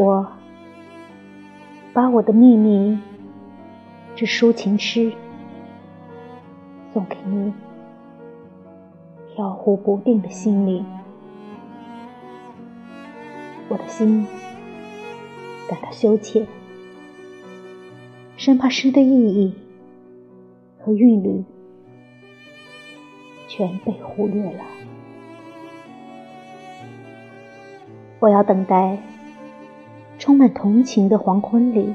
我把我的秘密这抒情诗送给你，飘忽不定的心灵。我的心感到羞怯，生怕诗的意义和韵律全被忽略了。我要等待充满同情的黄昏里，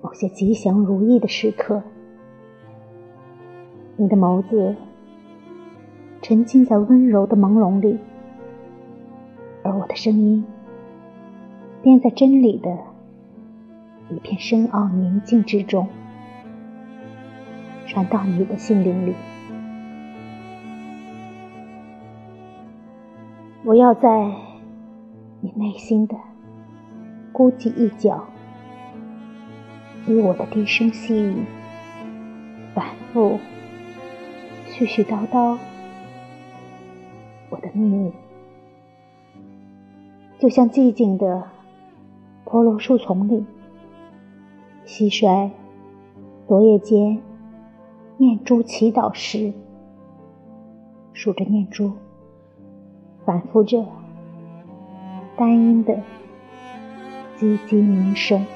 某些吉祥如意的时刻。你的眸子沉浸在温柔的朦胧里，而我的声音便在真理的一片深奥宁静之中传到你的心灵里。我要在你内心的孤寂一角，以我的低声细语，反复絮絮叨叨我的秘密，就像寂静的婆罗树丛里，蟋蟀昨夜间念珠祈祷时，数着念珠。反复着单音的唧唧鸣声。